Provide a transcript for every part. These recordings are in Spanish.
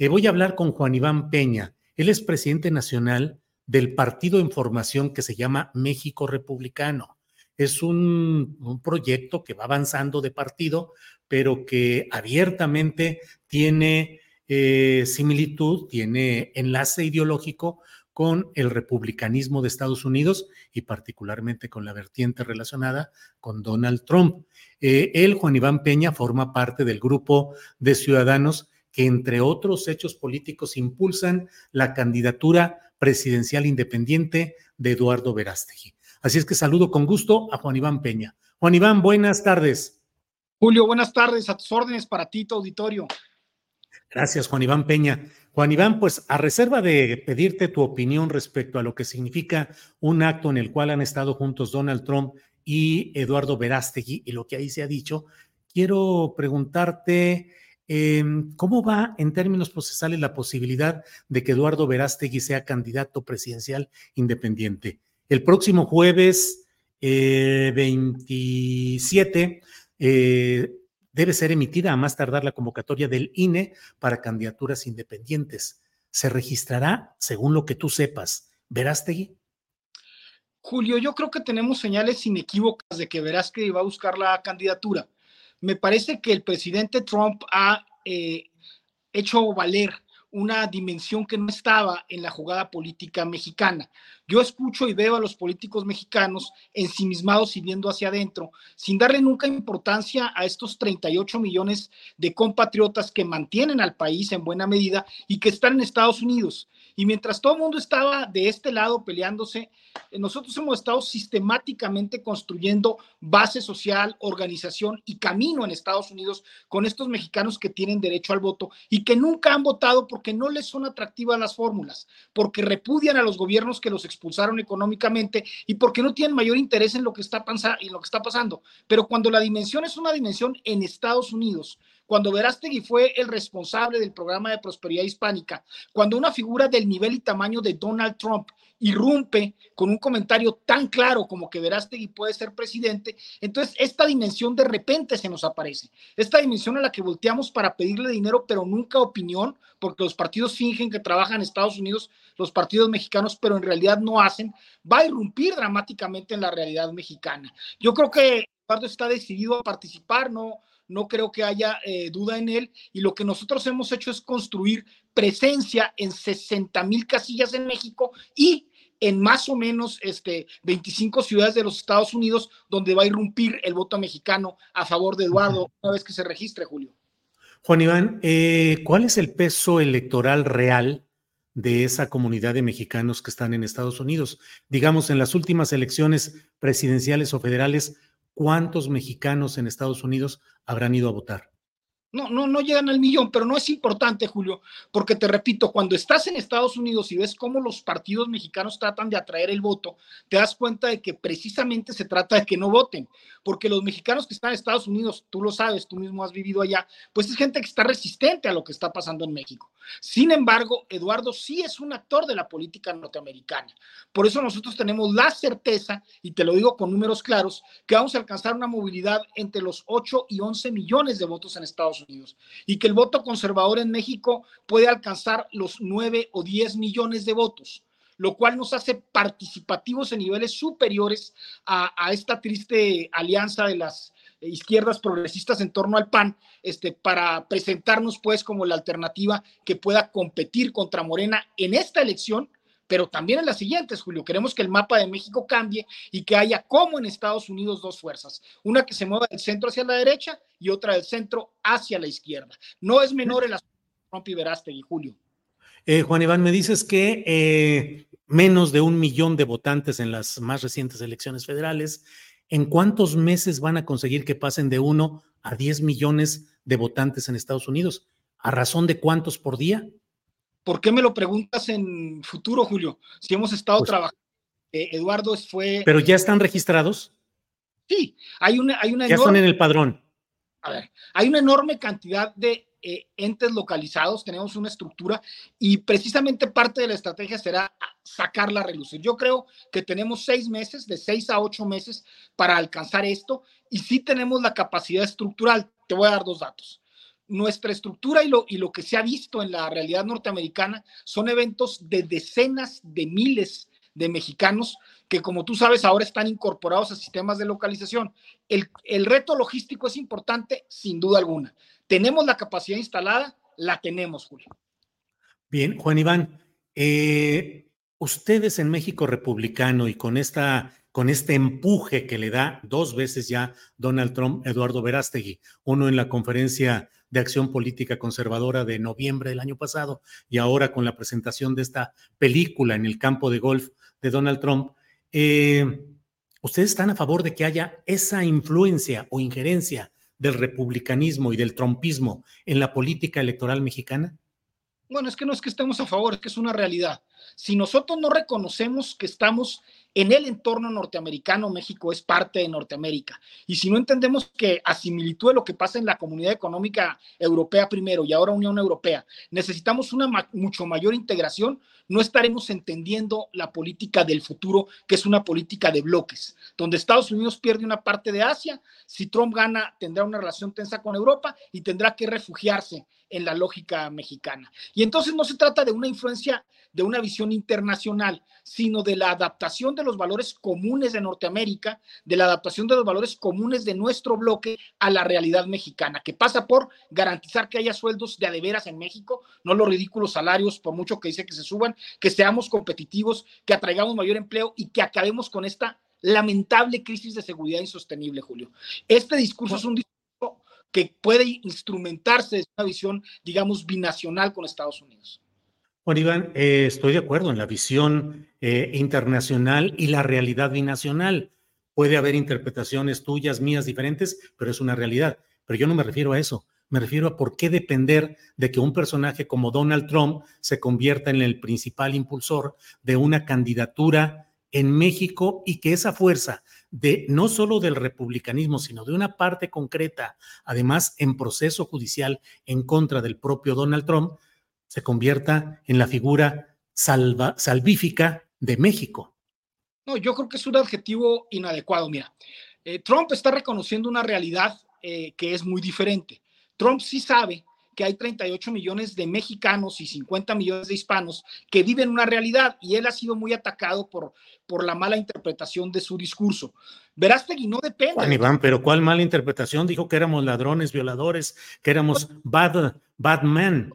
Eh, voy a hablar con Juan Iván Peña. Él es presidente nacional del partido en formación que se llama México Republicano. Es un, proyecto que va avanzando de partido, pero que abiertamente tiene eh, similitud, tiene enlace ideológico con el republicanismo de Estados Unidos y particularmente con la vertiente relacionada con Donald Trump. Eh, él, Juan Iván Peña, forma parte del grupo de ciudadanos que, entre otros hechos políticos, impulsan la candidatura presidencial independiente de Eduardo Verástegui. Así es que saludo con gusto a Juan Iván Peña. Juan Iván, buenas tardes. Julio, buenas tardes. A tus órdenes para ti, tu auditorio. Gracias, Juan Iván Peña. Juan Iván, pues a reserva de pedirte tu opinión respecto a lo que significa un acto en el cual han estado juntos Donald Trump y Eduardo Verástegui y lo que ahí se ha dicho, quiero preguntarte eh, cómo va en términos procesales la posibilidad de que Eduardo Verástegui sea candidato presidencial independiente. El próximo jueves eh, 27 eh, debe ser emitida a más tardar la convocatoria del INE para candidaturas independientes. ¿Se registrará, según lo que tú sepas, Verástegui? Julio, yo creo que tenemos señales inequívocas de que Verástegui va a buscar la candidatura. Me parece que el presidente Trump ha eh, hecho valer una dimensión que no estaba en la jugada política mexicana. Yo escucho y veo a los políticos mexicanos ensimismados y viendo hacia adentro, sin darle nunca importancia a estos 38 millones de compatriotas que mantienen al país en buena medida y que están en Estados Unidos. Y mientras todo el mundo estaba de este lado peleándose, eh, nosotros hemos estado sistemáticamente construyendo base social, organización y camino en Estados Unidos con estos mexicanos que tienen derecho al voto y que nunca han votado porque no les son atractivas las fórmulas, porque repudian a los gobiernos que los expulsaron económicamente y porque no tienen mayor interés en lo que está, en lo que está pasando. Pero cuando la dimensión es una dimensión en Estados Unidos, cuando Verástegui fue el responsable del programa de prosperidad hispánica, cuando una figura del nivel y tamaño de Donald Trump irrumpe con un comentario tan claro como que Verástegui puede ser presidente, entonces esta dimensión de repente se nos aparece. Esta dimensión a la que volteamos para pedirle dinero, pero nunca opinión, porque los partidos fingen que trabajan en Estados Unidos, los partidos mexicanos, pero en realidad no hacen, va a irrumpir dramáticamente en la realidad mexicana. Yo creo que Eduardo está decidido a participar, no, no creo que haya eh, duda en él. Y lo que nosotros hemos hecho es construir presencia en 60 mil casillas en México y en más o menos este, 25 ciudades de los Estados Unidos donde va a irrumpir el voto mexicano a favor de Eduardo una vez que se registre, Julio. Juan Iván, eh, ¿cuál es el peso electoral real de esa comunidad de mexicanos que están en Estados Unidos? Digamos, en las últimas elecciones presidenciales o federales, ¿cuántos mexicanos en Estados Unidos habrán ido a votar? No, no, no llegan al millón, pero no es importante, Julio, porque te repito, cuando estás en Estados Unidos y ves cómo los partidos mexicanos tratan de atraer el voto, te das cuenta de que precisamente se trata de que no voten, porque los mexicanos que están en Estados Unidos, tú lo sabes, tú mismo has vivido allá, pues es gente que está resistente a lo que está pasando en México. Sin embargo, Eduardo sí es un actor de la política norteamericana. Por eso nosotros tenemos la certeza, y te lo digo con números claros, que vamos a alcanzar una movilidad entre los 8 y 11 millones de votos en Estados Unidos Unidos y que el voto conservador en México puede alcanzar los 9 o 10 millones de votos, lo cual nos hace participativos en niveles superiores a, a esta triste alianza de las izquierdas progresistas en torno al PAN, este, para presentarnos pues como la alternativa que pueda competir contra Morena en esta elección, pero también en las siguientes, Julio. Queremos que el mapa de México cambie y que haya como en Estados Unidos dos fuerzas, una que se mueva del centro hacia la derecha y otra del centro hacia la izquierda. No es menor el asunto de Trump y Verástegui, Julio. Eh, Juan Iván, me dices que eh, menos de un millón de votantes en las más recientes elecciones federales ¿en cuántos meses van a conseguir que pasen de 1 a 10 millones de votantes en Estados Unidos? ¿A razón de cuántos por día? ¿Por qué me lo preguntas en futuro, Julio? Si hemos estado pues trabajando. Eh, Eduardo fue. ¿Pero ya están registrados? Sí, hay una, hay una ya están en el padrón. A ver, hay una enorme cantidad de eh, entes localizados, tenemos una estructura y precisamente parte de la estrategia será sacarla a relucir. Yo creo que tenemos seis meses, de seis a ocho meses para alcanzar esto y sí tenemos la capacidad estructural. Te voy a dar dos datos. Nuestra estructura y lo, y lo que se ha visto en la realidad norteamericana son eventos de decenas de miles de mexicanos que como tú sabes ahora están incorporados a sistemas de localización. El, el reto logístico es importante, sin duda alguna. ¿Tenemos la capacidad instalada? La tenemos, Julio. Bien, Juan Iván, eh, ustedes en México republicano y con esta con este empuje que le da dos veces ya Donald Trump, Eduardo Verástegui, uno en la conferencia de acción política conservadora de noviembre del año pasado y ahora con la presentación de esta película en el campo de golf de Donald Trump, eh, ¿ustedes están a favor de que haya esa influencia o injerencia del republicanismo y del trompismo en la política electoral mexicana? Bueno, es que no es que estemos a favor, es que es una realidad. Si nosotros no reconocemos que estamos en el entorno norteamericano, México es parte de Norteamérica. Y si no entendemos que a similitud de lo que pasa en la Comunidad Económica Europea primero y ahora Unión Europea, necesitamos una mucho mayor integración, no estaremos entendiendo la política del futuro, que es una política de bloques, donde Estados Unidos pierde una parte de Asia, si Trump gana tendrá una relación tensa con Europa y tendrá que refugiarse en la lógica mexicana. Y entonces no se trata de una influencia, de una visión internacional, sino de la adaptación de los valores comunes de Norteamérica, de la adaptación de los valores comunes de nuestro bloque a la realidad mexicana, que pasa por garantizar que haya sueldos de adeveras en México, no los ridículos salarios, por mucho que dice que se suban, que seamos competitivos, que atraigamos mayor empleo y que acabemos con esta lamentable crisis de seguridad insostenible, Julio. Este discurso es un discurso que puede instrumentarse desde una visión, digamos, binacional con Estados Unidos. Bueno, Iván, eh, estoy de acuerdo en la visión eh, internacional y la realidad binacional. Puede haber interpretaciones tuyas, mías, diferentes, pero es una realidad. Pero yo no me refiero a eso. Me refiero a por qué depender de que un personaje como Donald Trump se convierta en el principal impulsor de una candidatura en México y que esa fuerza de no solo del republicanismo, sino de una parte concreta, además en proceso judicial en contra del propio Donald Trump, se convierta en la figura salva, salvífica de México. No, yo creo que es un adjetivo inadecuado. Mira, eh, Trump está reconociendo una realidad eh, que es muy diferente. Trump sí sabe que hay 38 millones de mexicanos y 50 millones de hispanos que viven una realidad y él ha sido muy atacado por, por la mala interpretación de su discurso. Verástegui no depende. Juan Iván, pero ¿cuál mala interpretación? Dijo que éramos ladrones, violadores, que éramos bad, bad men.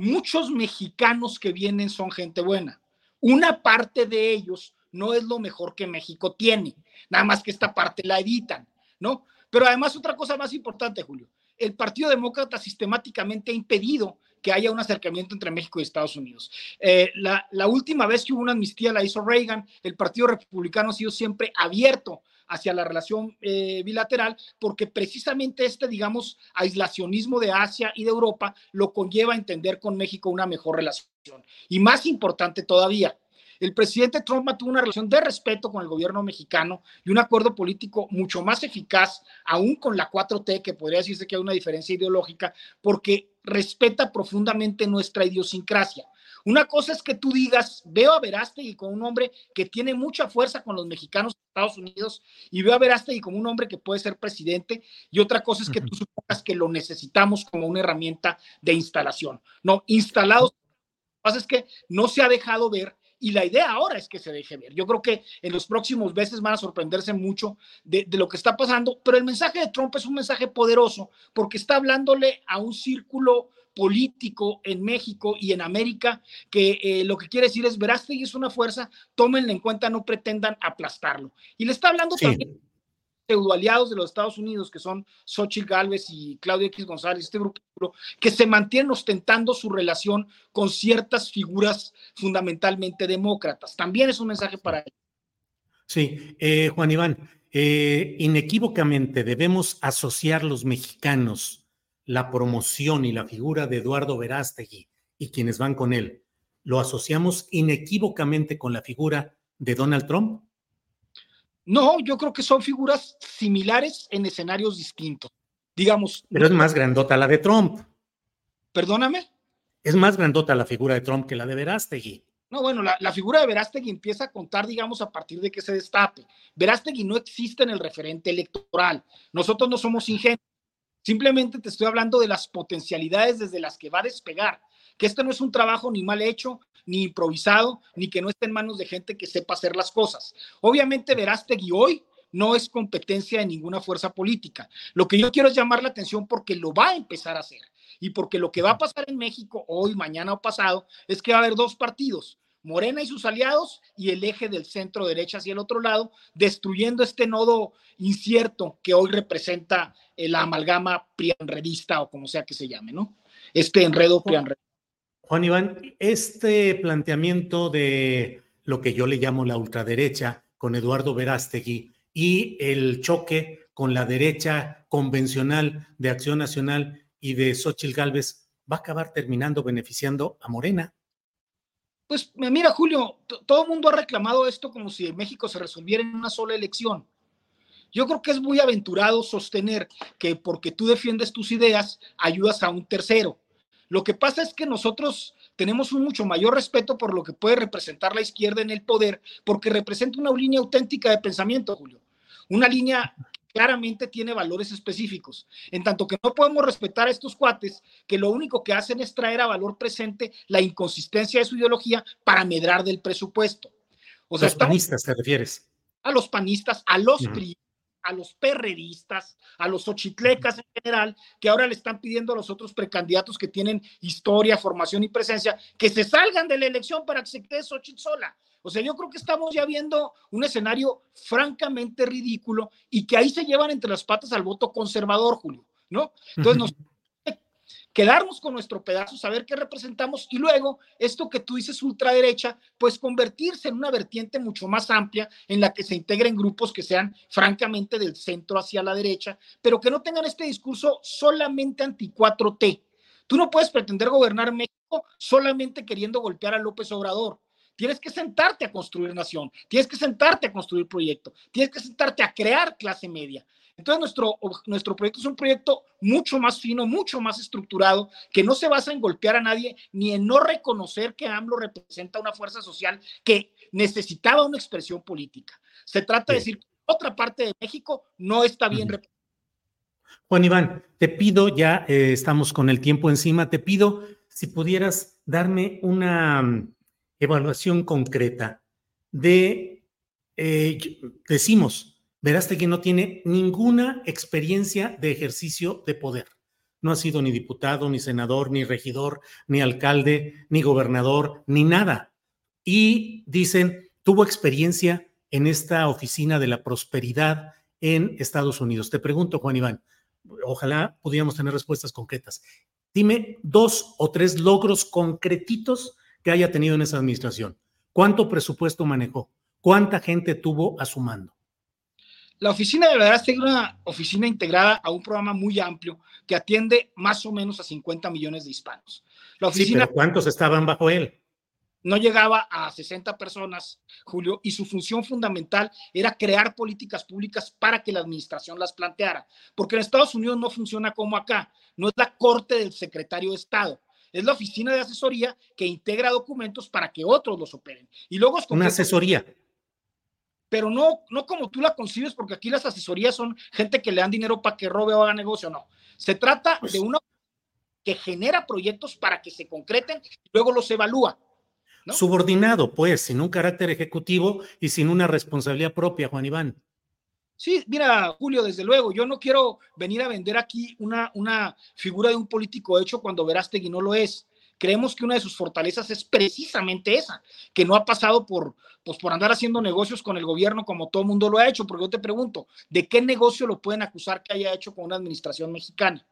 Muchos mexicanos que vienen son gente buena. Una parte de ellos no es lo mejor que México tiene, nada más que esta parte la editan, ¿no? Pero además otra cosa más importante, Julio, el Partido Demócrata sistemáticamente ha impedido que haya un acercamiento entre México y Estados Unidos. Eh, la, última vez que hubo una amnistía la hizo Reagan, el Partido Republicano ha sido siempre abierto hacia la relación eh, bilateral, porque precisamente este, digamos, aislacionismo de Asia y de Europa lo conlleva a entender con México una mejor relación. Y más importante todavía, el presidente Trump mantuvo una relación de respeto con el gobierno mexicano y un acuerdo político mucho más eficaz, aún con la 4T, que podría decirse que hay una diferencia ideológica, porque respeta profundamente nuestra idiosincrasia. Una cosa es que tú digas, veo a Verástegui como un hombre que tiene mucha fuerza con los mexicanos de Estados Unidos y veo a Verástegui como un hombre que puede ser presidente y otra cosa es que tú supongas que lo necesitamos como una herramienta de instalación. No, instalados. Lo que pasa es que no se ha dejado ver y la idea ahora es que se deje ver. Yo creo que en los próximos meses van a sorprenderse mucho de, lo que está pasando, pero el mensaje de Trump es un mensaje poderoso porque está hablándole a un círculo político en México y en América que eh, lo que quiere decir es y es una fuerza, tómenla en cuenta, no pretendan aplastarlo. Y le está hablando también pseudoaliados de los Estados Unidos, que son Xochitl Galvez y Claudio X González, este grupo, que se mantienen ostentando su relación con ciertas figuras fundamentalmente demócratas. También es un mensaje para ellos. Sí, eh, Juan Iván, eh, inequívocamente debemos asociar los mexicanos la promoción y la figura de Eduardo Verástegui y quienes van con él. ¿Lo asociamos inequívocamente con la figura de Donald Trump? No, yo creo que son figuras similares en escenarios distintos. Digamos. Pero es más grandota la de Trump. Perdóname. Es más grandota la figura de Trump que la de Verástegui. No, bueno, la, la, figura de Verástegui empieza a contar, digamos, a partir de que se destape. Verástegui no existe en el referente electoral. Nosotros no somos ingenuos. Simplemente te estoy hablando de las potencialidades desde las que va a despegar que este no es un trabajo ni mal hecho, ni improvisado, ni que no esté en manos de gente que sepa hacer las cosas. Obviamente Verástegui hoy no es competencia de ninguna fuerza política. Lo que yo quiero es llamar la atención porque lo va a empezar a hacer y porque lo que va a pasar en México hoy, mañana o pasado es que va a haber dos partidos, Morena y sus aliados y el eje del centro derecha hacia el otro lado, destruyendo este nodo incierto que hoy representa la amalgama prianredista o como sea que se llame, ¿no? Este enredo prianredista. Juan Iván, este planteamiento de lo que yo le llamo la ultraderecha con Eduardo Verástegui y el choque con la derecha convencional de Acción Nacional y de Xochitl Gálvez va a acabar terminando beneficiando a Morena. Pues mira, Julio, todo el mundo ha reclamado esto como si en México se resolviera en una sola elección. Yo creo que es muy aventurado sostener que porque tú defiendes tus ideas, ayudas a un tercero. Lo que pasa es que nosotros tenemos un mucho mayor respeto por lo que puede representar la izquierda en el poder, porque representa una línea auténtica de pensamiento, Julio. Una línea claramente tiene valores específicos. En tanto que no podemos respetar a estos cuates que lo único que hacen es traer a valor presente la inconsistencia de su ideología para medrar del presupuesto. O sea, los panistas te refieres. A los panistas, a los a los perredistas, a los ochitlecas en general, que ahora le están pidiendo a los otros precandidatos que tienen historia, formación y presencia, que se salgan de la elección para que se quede Xochitl sola. O sea, yo creo que estamos ya viendo un escenario francamente ridículo y que ahí se llevan entre las patas al voto conservador, Julio, ¿no? Entonces nos quedarnos con nuestro pedazo, saber qué representamos y luego esto que tú dices ultraderecha, pues convertirse en una vertiente mucho más amplia en la que se integren grupos que sean francamente del centro hacia la derecha, pero que no tengan este discurso solamente anti 4T. Tú no puedes pretender gobernar México solamente queriendo golpear a López Obrador. Tienes que sentarte a construir nación, tienes que sentarte a construir proyecto, tienes que sentarte a crear clase media. Entonces, nuestro, nuestro proyecto es un proyecto mucho más fino, mucho más estructurado, que no se basa en golpear a nadie ni en no reconocer que AMLO representa una fuerza social que necesitaba una expresión política. Se trata de decir que otra parte de México no está bien representada. Juan Iván, te pido, ya eh, estamos con el tiempo encima, te pido si pudieras darme una evaluación concreta de, eh, decimos, que no tiene ninguna experiencia de ejercicio de poder. No ha sido ni diputado, ni senador, ni regidor, ni alcalde, ni gobernador, ni nada. Y dicen, tuvo experiencia en esta oficina de la prosperidad en Estados Unidos. Te pregunto, Juan Iván, ojalá pudiéramos tener respuestas concretas. Dime dos o tres logros concretitos que haya tenido en esa administración. ¿Cuánto presupuesto manejó? ¿Cuánta gente tuvo a su mando? La oficina de verdad es una oficina integrada a un programa muy amplio que atiende más o menos a 50 millones de hispanos. La oficina, sí, pero ¿cuántos estaban bajo él? no llegaba a 60 personas, Julio, y su función fundamental era crear políticas públicas para que la administración las planteara. Porque en Estados Unidos no funciona como acá, no es la corte del secretario de Estado, es la oficina de asesoría que integra documentos para que otros los operen. Y luego es una asesoría. Pero no, no como tú la concibes, porque aquí las asesorías son gente que le dan dinero para que robe o haga negocio, no. Se trata de pues una que genera proyectos para que se concreten y luego los evalúa. Subordinado, pues, sin un carácter ejecutivo y sin una responsabilidad propia, Juan Iván. Sí, mira, Julio, desde luego, yo no quiero venir a vender aquí una, una figura de un político hecho cuando Verástegui no lo es. Creemos que una de sus fortalezas es precisamente esa, que no ha pasado por, pues, por andar haciendo negocios con el gobierno como todo el mundo lo ha hecho, porque yo te pregunto, ¿de qué negocio lo pueden acusar que haya hecho con una administración mexicana?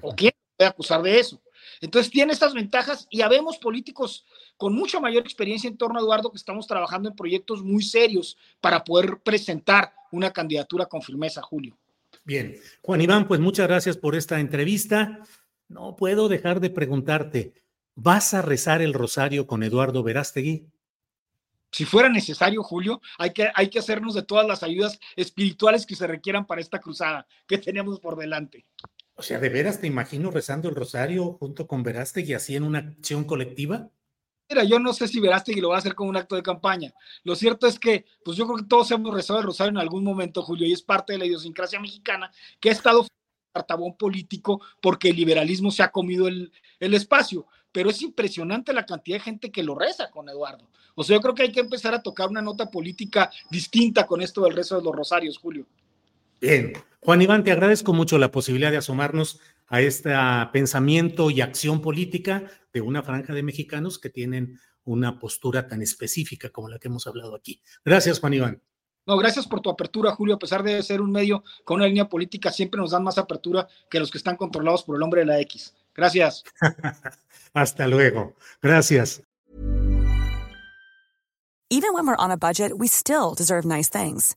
¿O quién puede acusar de eso? Entonces tiene estas ventajas y habemos políticos con mucha mayor experiencia en torno a Eduardo que estamos trabajando en proyectos muy serios para poder presentar una candidatura con firmeza, Julio. Bien, Juan Iván, pues muchas gracias por esta entrevista. No puedo dejar de preguntarte, ¿vas a rezar el rosario con Eduardo Verástegui? Si fuera necesario, Julio, hay que, hay que hacernos de todas las ayudas espirituales que se requieran para esta cruzada que tenemos por delante. O sea, ¿de veras te imagino rezando el rosario junto con Verástegui así en una acción colectiva? Mira, yo no sé si Verástegui lo va a hacer como un acto de campaña. Lo cierto es que, pues yo creo que todos hemos rezado el rosario en algún momento, Julio, y es parte de la idiosincrasia mexicana que ha estado cartabón político porque el liberalismo se ha comido el, el espacio. Pero es impresionante la cantidad de gente que lo reza con Eduardo. O sea, yo creo que hay que empezar a tocar una nota política distinta con esto del rezo de los rosarios, Julio. Bien, Juan Iván, te agradezco mucho la posibilidad de asomarnos a este pensamiento y acción política de una franja de mexicanos que tienen una postura tan específica como la que hemos hablado aquí. Gracias, Juan Iván. No, gracias por tu apertura, Julio. A pesar de ser un medio con una línea política, siempre nos dan más apertura que los que están controlados por el hombre de la X. Gracias. Hasta luego. Gracias. Even when we're on a budget, we still deserve nice things.